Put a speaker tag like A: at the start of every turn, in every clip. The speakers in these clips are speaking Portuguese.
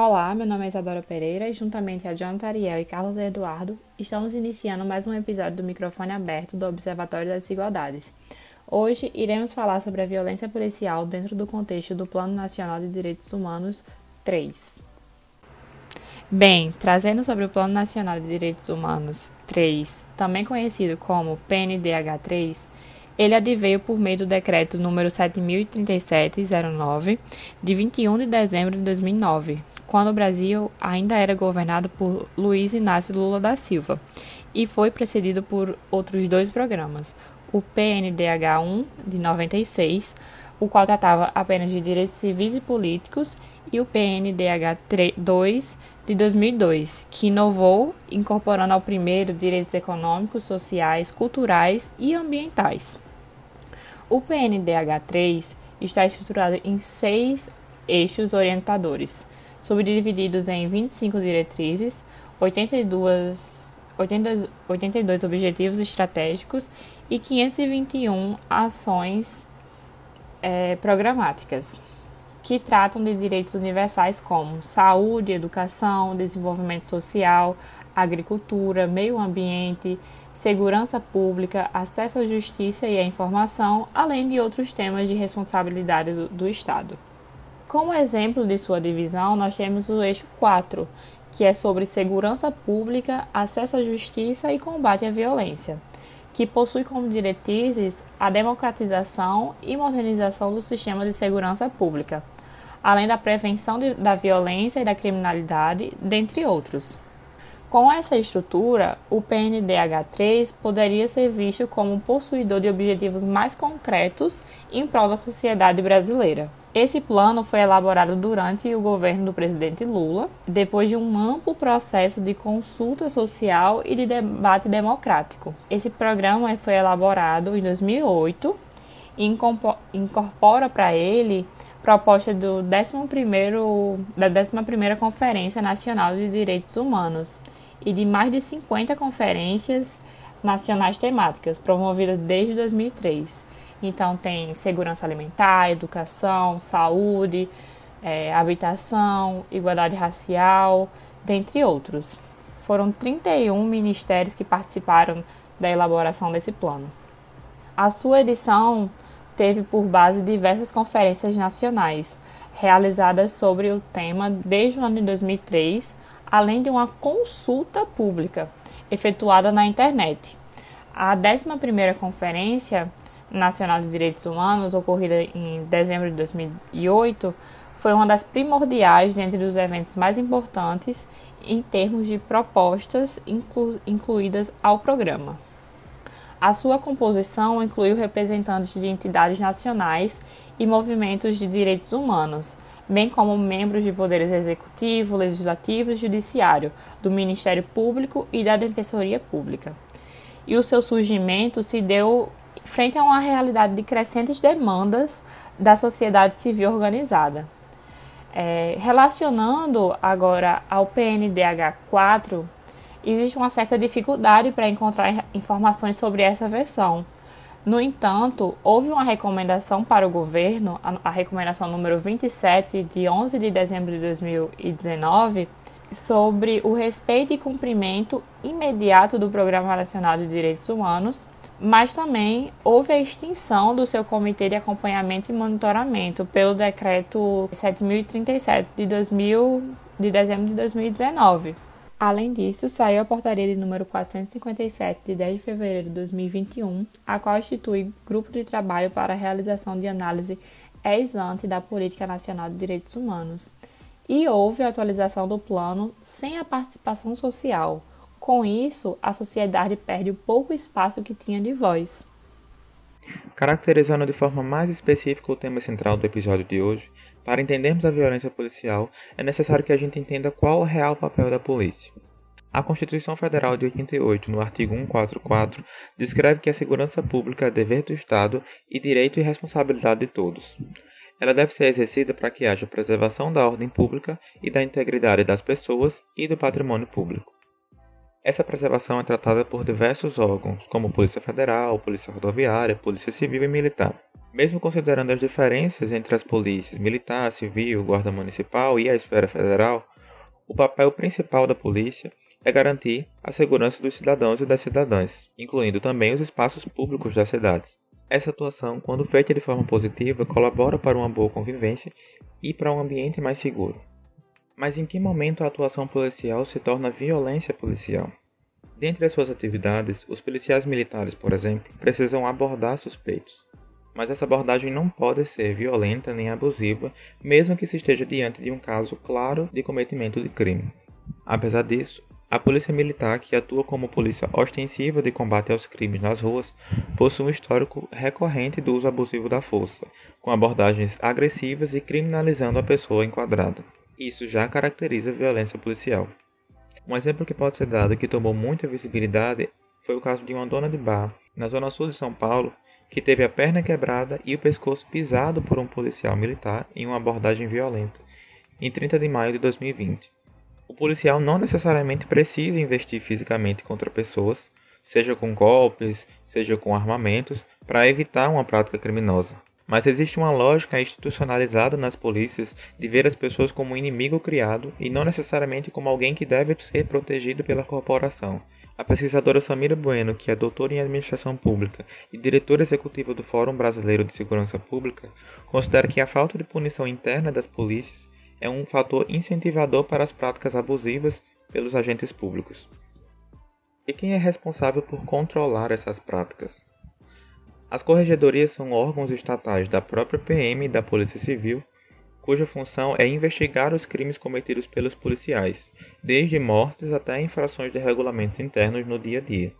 A: Olá, meu nome é Isadora Pereira e juntamente a Jonathan Ariel e Carlos Eduardo estamos iniciando mais um episódio do microfone aberto do Observatório das Desigualdades. Hoje iremos falar sobre a violência policial dentro do contexto do Plano Nacional de Direitos Humanos 3. Bem, trazendo sobre o Plano Nacional de Direitos Humanos 3, também conhecido como PNDH3, ele adveio por meio do decreto número 7037-09, de 21 de dezembro de 2009, quando o Brasil ainda era governado por Luiz Inácio Lula da Silva, e foi precedido por outros dois programas, o PNDH1 de 96, o qual tratava apenas de direitos civis e políticos, e o PNDH2 de 2002, que inovou, incorporando ao primeiro direitos econômicos, sociais, culturais e ambientais. O PNDH3 está estruturado em seis eixos orientadores, subdivididos em 25 diretrizes, 82, 80, 82 objetivos estratégicos e 521 ações é, programáticas, que tratam de direitos universais como saúde, educação, desenvolvimento social, agricultura, meio ambiente, segurança pública, acesso à justiça e à informação, além de outros temas de responsabilidade do, do Estado. Como exemplo de sua divisão, nós temos o eixo 4, que é sobre segurança pública, acesso à justiça e combate à violência, que possui como diretrizes a democratização e modernização do sistema de segurança pública, além da prevenção de, da violência e da criminalidade, dentre outros. Com essa estrutura, o PNDH3 poderia ser visto como um possuidor de objetivos mais concretos em prol da sociedade brasileira. Esse plano foi elaborado durante o governo do presidente Lula, depois de um amplo processo de consulta social e de debate democrático. Esse programa foi elaborado em 2008 e incorpora para ele proposta do 11º, da 11ª Conferência Nacional de Direitos Humanos, e de mais de 50 conferências nacionais temáticas promovidas desde 2003. Então, tem segurança alimentar, educação, saúde, é, habitação, igualdade racial, dentre outros. Foram 31 ministérios que participaram da elaboração desse plano. A sua edição teve por base diversas conferências nacionais, realizadas sobre o tema desde o ano de 2003 além de uma consulta pública efetuada na internet. A 11ª Conferência Nacional de Direitos Humanos, ocorrida em dezembro de 2008, foi uma das primordiais dentre os eventos mais importantes em termos de propostas inclu incluídas ao programa. A sua composição incluiu representantes de entidades nacionais e movimentos de direitos humanos, bem como membros de poderes executivo, legislativo e judiciário, do Ministério Público e da Defensoria Pública. E o seu surgimento se deu frente a uma realidade de crescentes demandas da sociedade civil organizada. É, relacionando agora ao PNDH 4, existe uma certa dificuldade para encontrar informações sobre essa versão no entanto, houve uma recomendação para o governo, a, recomendação número 27, de 11 de dezembro de 2019, sobre o respeito e cumprimento imediato do Programa Nacional de Direitos Humanos, mas também houve a extinção do seu Comitê de Acompanhamento e Monitoramento pelo Decreto 7037 de, 2000, de dezembro de 2019. Além disso, saiu a portaria de número 457 de 10 de fevereiro de 2021, a qual institui grupo de trabalho para a realização de análise ex ante da Política Nacional de Direitos Humanos. E houve a atualização do plano sem a participação social. Com isso, a sociedade perde o pouco espaço que tinha de voz.
B: Caracterizando de forma mais específica o tema central do episódio de hoje, para entendermos a violência policial, é necessário que a gente entenda qual é o real papel da polícia. A Constituição Federal de 88, no artigo 144, descreve que a segurança pública é dever do Estado e direito e responsabilidade de todos. Ela deve ser exercida para que haja preservação da ordem pública e da integridade das pessoas e do patrimônio público. Essa preservação é tratada por diversos órgãos, como Polícia Federal, Polícia Rodoviária, Polícia Civil e Militar. Mesmo considerando as diferenças entre as polícias militar, civil, guarda municipal e a esfera federal, o papel principal da polícia é garantir a segurança dos cidadãos e das cidadãs, incluindo também os espaços públicos das cidades. Essa atuação, quando feita de forma positiva, colabora para uma boa convivência e para um ambiente mais seguro. Mas em que momento a atuação policial se torna violência policial? Dentre as suas atividades, os policiais militares, por exemplo, precisam abordar suspeitos. Mas essa abordagem não pode ser violenta nem abusiva, mesmo que se esteja diante de um caso claro de cometimento de crime. Apesar disso, a polícia militar, que atua como polícia ostensiva de combate aos crimes nas ruas, possui um histórico recorrente do uso abusivo da força, com abordagens agressivas e criminalizando a pessoa enquadrada. Isso já caracteriza a violência policial. Um exemplo que pode ser dado que tomou muita visibilidade foi o caso de uma dona de bar, na zona sul de São Paulo, que teve a perna quebrada e o pescoço pisado por um policial militar em uma abordagem violenta, em 30 de maio de 2020. O policial não necessariamente precisa investir fisicamente contra pessoas, seja com golpes, seja com armamentos, para evitar uma prática criminosa. Mas existe uma lógica institucionalizada nas polícias de ver as pessoas como um inimigo criado e não necessariamente como alguém que deve ser protegido pela corporação. A pesquisadora Samira Bueno, que é doutora em administração pública e diretora executiva do Fórum Brasileiro de Segurança Pública, considera que a falta de punição interna das polícias é um fator incentivador para as práticas abusivas pelos agentes públicos. E quem é responsável por controlar essas práticas? As corregedorias são órgãos estatais da própria PM e da Polícia Civil, cuja função é investigar os crimes cometidos pelos policiais, desde mortes até infrações de regulamentos internos no dia a dia.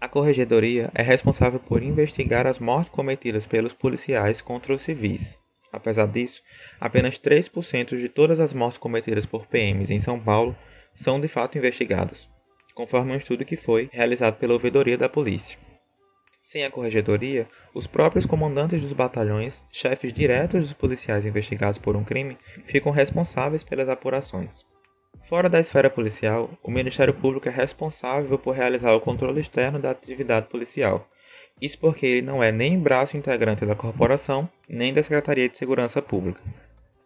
B: A corregedoria é responsável por investigar as mortes cometidas pelos policiais contra os civis. Apesar disso, apenas 3% de todas as mortes cometidas por PMs em São Paulo são de fato investigadas, conforme um estudo que foi realizado pela ouvidoria da polícia. Sem a corregedoria, os próprios comandantes dos batalhões, chefes diretos dos policiais investigados por um crime, ficam responsáveis pelas apurações. Fora da esfera policial, o Ministério Público é responsável por realizar o controle externo da atividade policial, isso porque ele não é nem braço integrante da corporação, nem da Secretaria de Segurança Pública.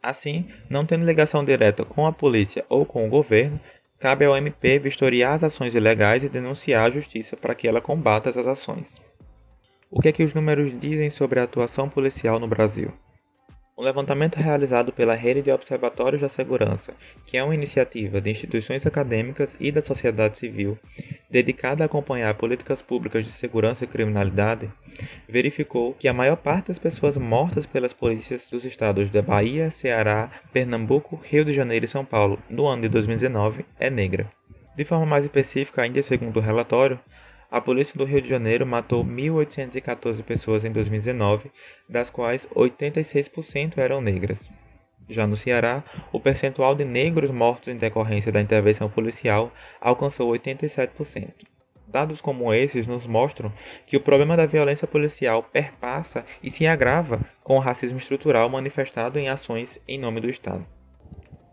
B: Assim, não tendo ligação direta com a polícia ou com o governo, cabe ao MP vistoriar as ações ilegais e denunciar a justiça para que ela combata essas ações. O que é que os números dizem sobre a atuação policial no Brasil? Um levantamento realizado pela Rede de Observatórios da Segurança, que é uma iniciativa de instituições acadêmicas e da sociedade civil dedicada a acompanhar políticas públicas de segurança e criminalidade, verificou que a maior parte das pessoas mortas pelas polícias dos estados da Bahia, Ceará, Pernambuco, Rio de Janeiro e São Paulo no ano de 2019 é negra. De forma mais específica, ainda segundo o relatório, a polícia do Rio de Janeiro matou 1.814 pessoas em 2019, das quais 86% eram negras. Já no Ceará, o percentual de negros mortos em decorrência da intervenção policial alcançou 87%. Dados como esses nos mostram que o problema da violência policial perpassa e se agrava com o racismo estrutural manifestado em ações em nome do Estado.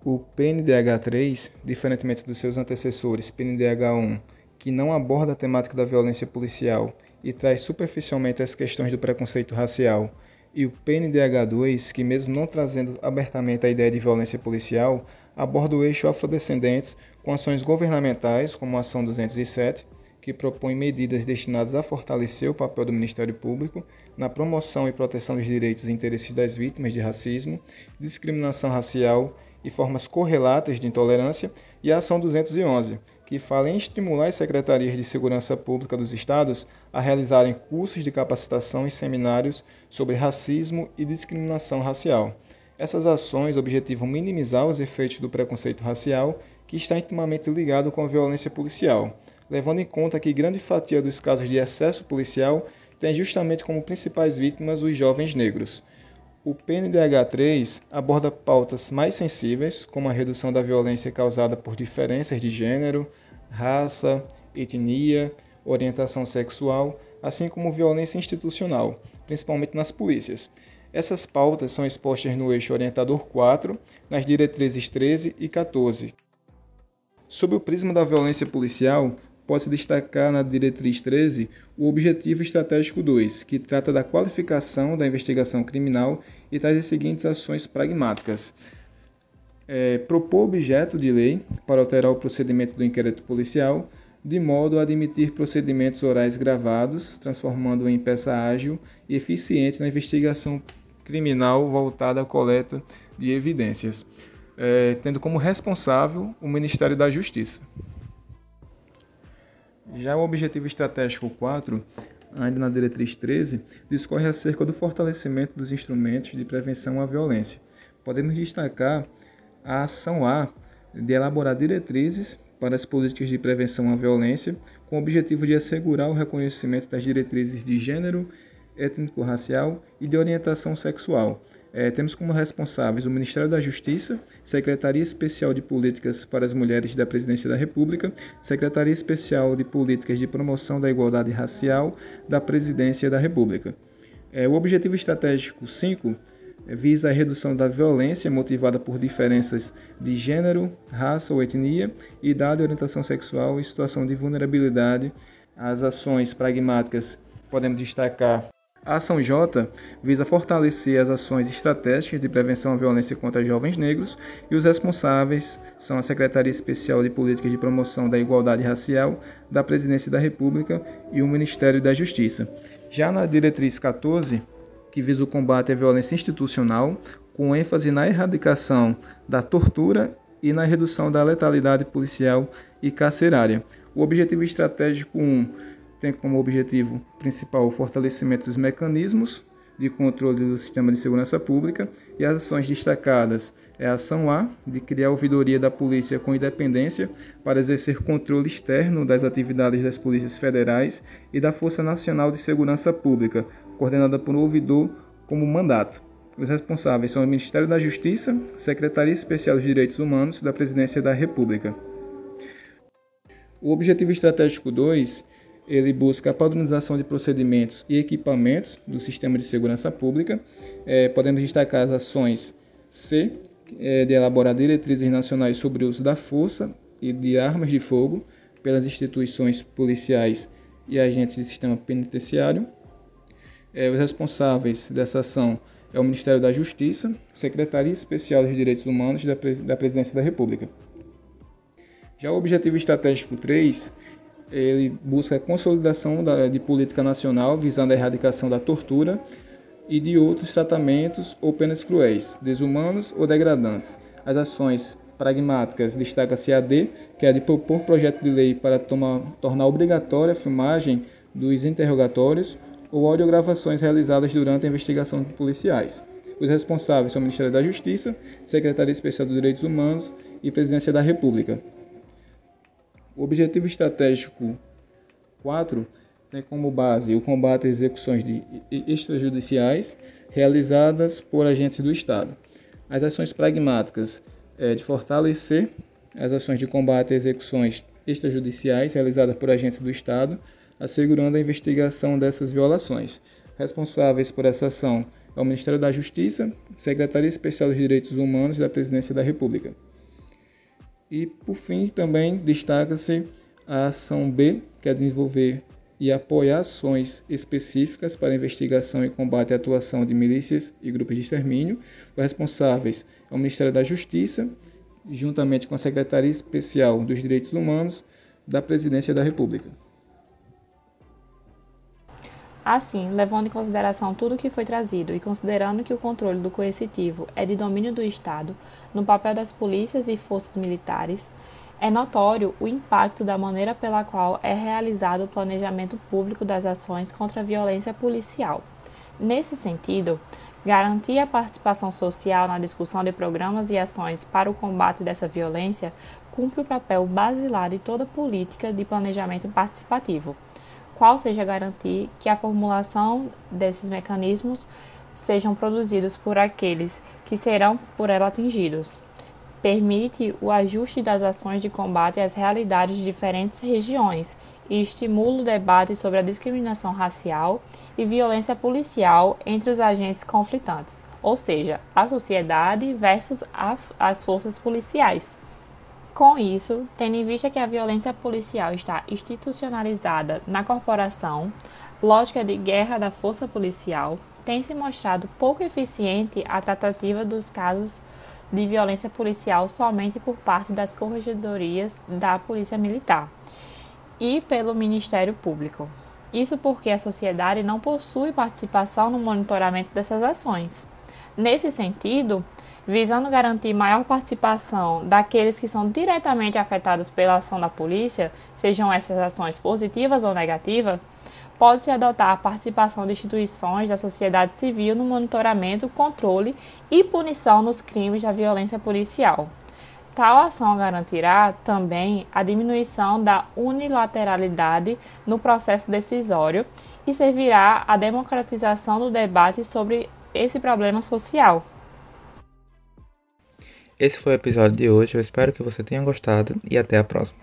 C: O PNDH3, diferentemente dos seus antecessores PNDH1 que não aborda a temática da violência policial e traz superficialmente as questões do preconceito racial, e o PNDH2, que mesmo não trazendo abertamente a ideia de violência policial, aborda o eixo afrodescendentes com ações governamentais, como a Ação 207, que propõe medidas destinadas a fortalecer o papel do Ministério Público na promoção e proteção dos direitos e interesses das vítimas de racismo, discriminação racial e formas correlatas de intolerância, e a Ação 211, que fala em estimular as secretarias de segurança pública dos estados a realizarem cursos de capacitação e seminários sobre racismo e discriminação racial. Essas ações objetivam minimizar os efeitos do preconceito racial, que está intimamente ligado com a violência policial, levando em conta que grande fatia dos casos de excesso policial tem justamente como principais vítimas os jovens negros. O PNDH3 aborda pautas mais sensíveis, como a redução da violência causada por diferenças de gênero, raça, etnia, orientação sexual, assim como violência institucional, principalmente nas polícias. Essas pautas são expostas no eixo orientador 4, nas diretrizes 13 e 14. Sob o prisma da violência policial, pode-se destacar na diretriz 13 o objetivo estratégico 2, que trata da qualificação da investigação criminal e traz as seguintes ações pragmáticas. É, propor objeto de lei para alterar o procedimento do inquérito policial, de modo a admitir procedimentos orais gravados, transformando-o em peça ágil e eficiente na investigação criminal voltada à coleta de evidências, é, tendo como responsável o Ministério da Justiça. Já o objetivo estratégico 4, ainda na diretriz 13, discorre acerca do fortalecimento dos instrumentos de prevenção à violência. Podemos destacar a ação A de elaborar diretrizes para as políticas de prevenção à violência, com o objetivo de assegurar o reconhecimento das diretrizes de gênero, étnico-racial e de orientação sexual, é, temos como responsáveis o Ministério da Justiça, Secretaria Especial de Políticas para as Mulheres da Presidência da República, Secretaria Especial de Políticas de Promoção da Igualdade Racial da Presidência da República. É, o objetivo estratégico 5 é, visa a redução da violência motivada por diferenças de gênero, raça ou etnia, idade, orientação sexual e situação de vulnerabilidade. As ações pragmáticas podemos destacar a ação J visa fortalecer as ações estratégicas de prevenção à violência contra jovens negros e os responsáveis são a Secretaria Especial de Políticas de Promoção da Igualdade Racial da Presidência da República e o Ministério da Justiça. Já na diretriz 14, que visa o combate à violência institucional, com ênfase na erradicação da tortura e na redução da letalidade policial e carcerária. O objetivo estratégico 1 tem como objetivo principal o fortalecimento dos mecanismos de controle do sistema de segurança pública e as ações destacadas é a ação A, de criar a ouvidoria da polícia com independência para exercer controle externo das atividades das polícias federais e da Força Nacional de Segurança Pública, coordenada por um ouvidor como mandato. Os responsáveis são o Ministério da Justiça, Secretaria Especial dos Direitos Humanos da Presidência da República. O objetivo estratégico 2 ele busca a padronização de procedimentos e equipamentos do sistema de segurança pública. É, podemos destacar as ações C, é, de elaborar diretrizes nacionais sobre o uso da força e de armas de fogo pelas instituições policiais e agentes do sistema penitenciário. É, os responsáveis dessa ação é o Ministério da Justiça, Secretaria Especial dos Direitos Humanos da, da Presidência da República. Já o objetivo estratégico 3 ele busca a consolidação da, de política nacional visando a erradicação da tortura e de outros tratamentos ou penas cruéis, desumanos ou degradantes. As ações pragmáticas destaca-se a D, que é de propor projeto de lei para tomar, tornar obrigatória a filmagem dos interrogatórios ou audiogravações realizadas durante a investigação policiais. Os responsáveis são o Ministério da Justiça, Secretaria Especial dos Direitos Humanos e Presidência da República. O objetivo estratégico 4 tem como base o combate a execuções extrajudiciais realizadas por agentes do Estado. As ações pragmáticas é de fortalecer as ações de combate a execuções extrajudiciais realizadas por agentes do Estado, assegurando a investigação dessas violações. Responsáveis por essa ação é o Ministério da Justiça, Secretaria Especial dos Direitos Humanos da Presidência da República. E, por fim, também destaca-se a ação B, que é desenvolver e apoiar ações específicas para investigação e combate à atuação de milícias e grupos de extermínio. Os responsáveis é o Ministério da Justiça, juntamente com a Secretaria Especial dos Direitos Humanos da Presidência da República.
A: Assim, levando em consideração tudo o que foi trazido e considerando que o controle do coercitivo é de domínio do Estado, no papel das polícias e forças militares, é notório o impacto da maneira pela qual é realizado o planejamento público das ações contra a violência policial. Nesse sentido, garantir a participação social na discussão de programas e ações para o combate dessa violência cumpre o papel basilar de toda política de planejamento participativo qual seja garantir que a formulação desses mecanismos sejam produzidos por aqueles que serão por ela atingidos. Permite o ajuste das ações de combate às realidades de diferentes regiões e estimula o debate sobre a discriminação racial e violência policial entre os agentes conflitantes, ou seja, a sociedade versus a, as forças policiais. Com isso, tendo em vista que a violência policial está institucionalizada na corporação, lógica de guerra da força policial, tem se mostrado pouco eficiente a tratativa dos casos de violência policial somente por parte das corregedorias da Polícia Militar e pelo Ministério Público. Isso porque a sociedade não possui participação no monitoramento dessas ações. Nesse sentido, visando garantir maior participação daqueles que são diretamente afetados pela ação da polícia, sejam essas ações positivas ou negativas, pode-se adotar a participação de instituições da sociedade civil no monitoramento, controle e punição nos crimes da violência policial. Tal ação garantirá também a diminuição da unilateralidade no processo decisório e servirá à democratização do debate sobre esse problema social.
B: Esse foi o episódio de hoje, eu espero que você tenha gostado e até a próxima.